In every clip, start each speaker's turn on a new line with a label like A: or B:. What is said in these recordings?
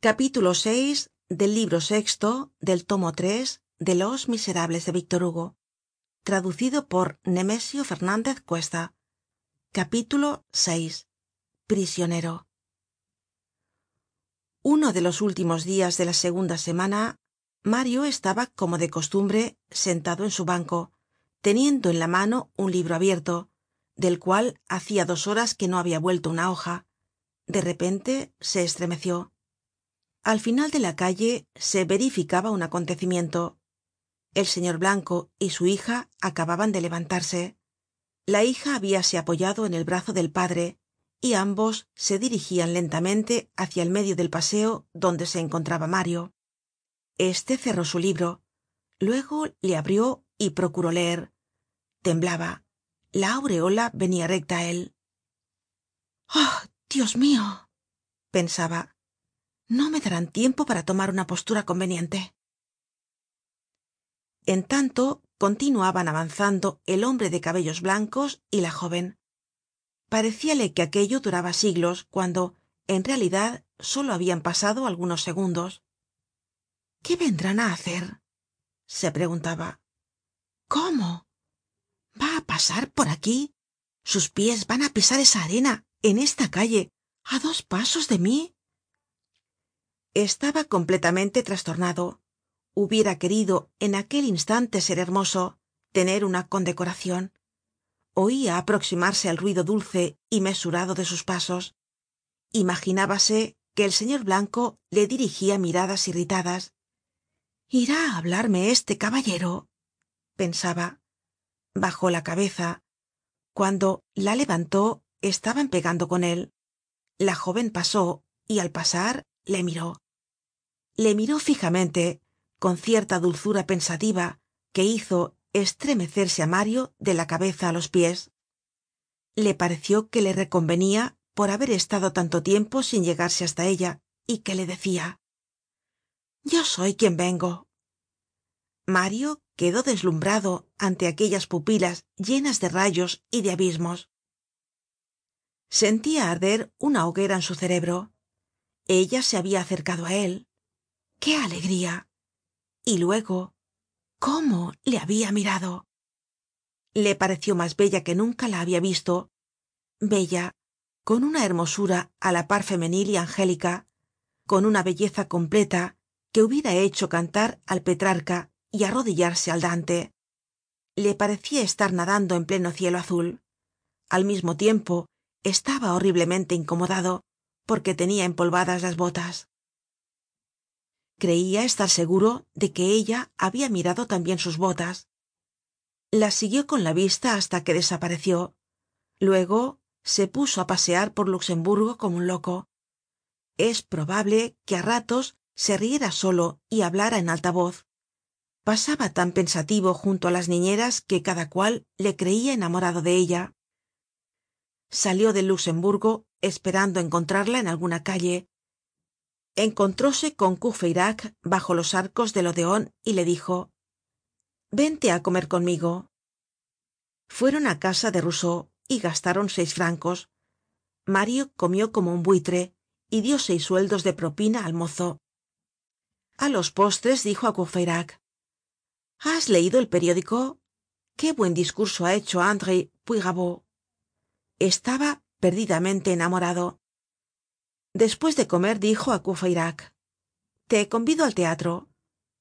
A: capítulo vi del libro sexto del tomo tres de los miserables de víctor hugo traducido por nemesio fernandez cuesta. Capítulo vi prisionero. Uno de los últimos dias de la segunda semana mario estaba como de costumbre sentado en su banco teniendo en la mano un libro abierto del cual hacia dos horas que no habia vuelto una hoja. De repente se estremeció al final de la calle se verificaba un acontecimiento. El señor blanco y su hija acababan de levantarse. La hija habíase apoyado en el brazo del padre y ambos se dirigian lentamente hácia el medio del paseo donde se encontraba mario. Este cerró su libro luego le abrió y procuró leer. Temblaba. La aureola venia recta á él. Ah dios mio pensaba no me darán tiempo para tomar una postura conveniente. En tanto continuaban avanzando el hombre de cabellos blancos y la jóven parecíale que aquello duraba siglos cuando en realidad solo habian pasado algunos segundos. Qué vendrán á hacer se preguntaba. Cómo va á pasar por aquí sus pies van á pisar esa arena en esta calle á dos pasos de mí estaba completamente trastornado. Hubiera querido en aquel instante ser hermoso tener una condecoracion oia aproximarse el ruido dulce y mesurado de sus pasos. Imaginábase que el señor blanco le dirigia miradas irritadas. Irá á hablarme este caballero pensaba. Bajó la cabeza. Cuando la levantó estaban pegando con él. La jóven pasó y al pasar le miró le miró fijamente con cierta dulzura pensativa que hizo estremecerse á mario de la cabeza á los pies. Le pareció que le reconvenia por haber estado tanto tiempo sin llegarse hasta ella y que le decia yo soy quien vengo mario quedó deslumbrado ante aquellas pupilas llenas de rayos y de abismos. Sentia arder una hoguera en su cerebro. Ella se habia acercado á él qué alegría y luego cómo le habia mirado le pareció mas bella que nunca la habia visto. Bella con una hermosura á la par femenil y angélica con una belleza completa que hubiera hecho cantar al petrarca y arrodillarse al dante. Le parecia estar nadando en pleno cielo azul. Al mismo tiempo estaba horriblemente incomodado porque tenia empolvadas las botas creia estar seguro de que ella habia mirado tambien sus botas. Las siguió con la vista hasta que desapareció. Luego se puso á pasear por luxemburgo como un loco. Es probable que á ratos se riera solo y hablara en alta voz. Pasaba tan pensativo junto á las niñeras que cada cual le creia enamorado de ella. Salió del luxemburgo esperando encontrarla en alguna calle encontróse con courfeyrac bajo los arcos del odeon y le dijo vente á comer conmigo fueron á casa de rousseau y gastaron seis francos. Mario comió como un buitre y dio seis sueldos de propina al mozo. A los postres dijo á courfeyrac has leido el periódico qué buen discurso ha hecho andré puyrabeau estaba perdidamente enamorado despues de comer dijo á courfeyrac te convido al teatro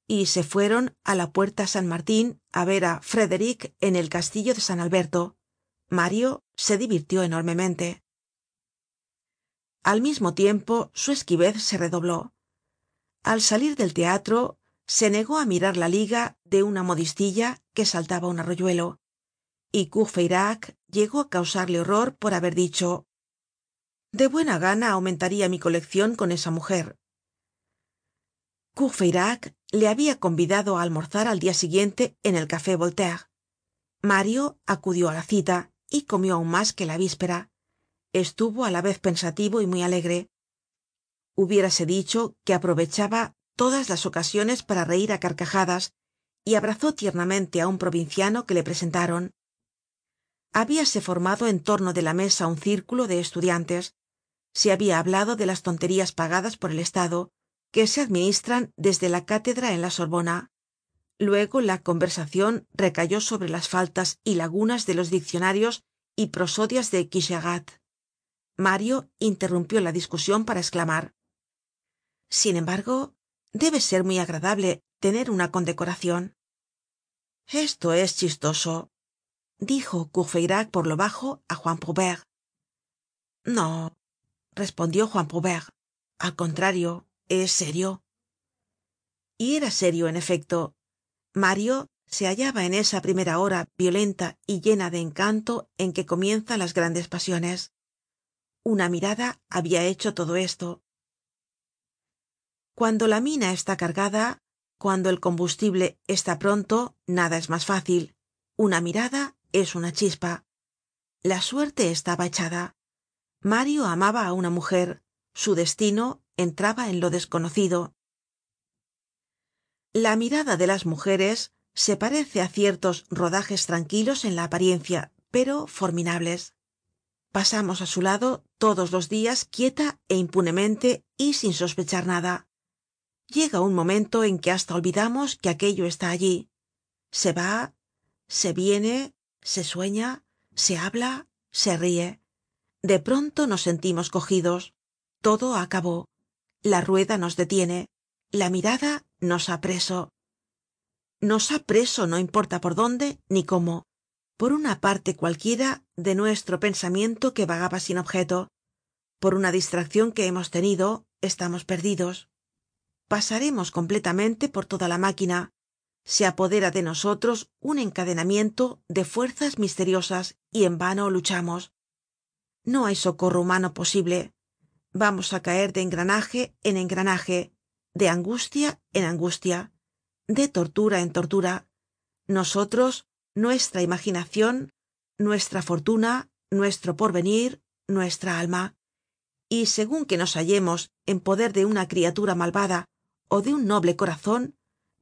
A: y se fueron á la puerta san martin á ver á frederick en el castillo de san alberto. Mario se divirtió enormemente. Al mismo tiempo su esquivez se redobló. Al salir del teatro se negó á mirar la liga de una modistilla que saltaba un arroyuelo. Y courfeyrac llegó á causarle horror por haber dicho de buena gana aumentaria mi coleccion con esa mujer. Courfeyrac le habia convidado á almorzar al dia siguiente en el café voltaire. Mario acudió á la cita y comió aun mas que la víspera. Estuvo á la vez pensativo y muy alegre. Hubiérase dicho que aprovechaba todas las ocasiones para reir á carcajadas y abrazó tiernamente á un provinciano que le presentaron. Habíase formado en torno de la mesa un círculo de estudiantes se habia hablado de las tonterías pagadas por el estado que se administran desde la cátedra en la sorbona. Luego la conversacion recayó sobre las faltas y lagunas de los diccionarios y prosodias de quicherat mario interrumpió la discusion para exclamar sin embargo debe ser muy agradable tener una condecoracion esto es chistoso dijo courfeyrac por lo bajo á juan prouvaire no respondió juan prouvaire al contrario es serio. Y era serio en efecto. Mario se hallaba en esa primera hora violenta y llena de encanto en que comienzan las grandes pasiones. Una mirada habia hecho todo esto. Cuando la mina está cargada cuando el combustible está pronto nada es mas fácil. Una mirada es una chispa. La suerte estaba echada mario amaba á una mujer. Su destino entraba en lo desconocido. La mirada de las mujeres se parece á ciertos rodajes tranquilos en la apariencia pero forminables. Pasamos á su lado todos los dias quieta é impunemente y sin sospechar nada. Llega un momento en que hasta olvidamos que aquello está allí. Se va se viene se sueña se habla se rie de pronto nos sentimos cogidos. Todo acabó. La rueda nos detiene. La mirada nos ha preso. Nos ha preso no importa por dónde ni cómo. Por una parte cualquiera de nuestro pensamiento que vagaba sin objeto. Por una distraccion que hemos tenido estamos perdidos. Pasaremos completamente por toda la máquina. Se apodera de nosotros un encadenamiento de fuerzas misteriosas y en vano luchamos no hay socorro humano posible. Vamos á caer de engranaje en engranaje de angustia en angustia de tortura en tortura. Nosotros nuestra imaginacion nuestra fortuna nuestro porvenir nuestra alma. Y segun que nos hallemos en poder de una criatura malvada ó de un noble corazon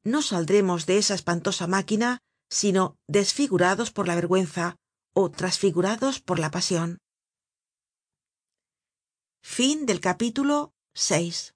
A: no saldremos de esa espantosa máquina sino desfigurados por la vergüenza ó trasfigurados por la pasion Fin del capítulo 6.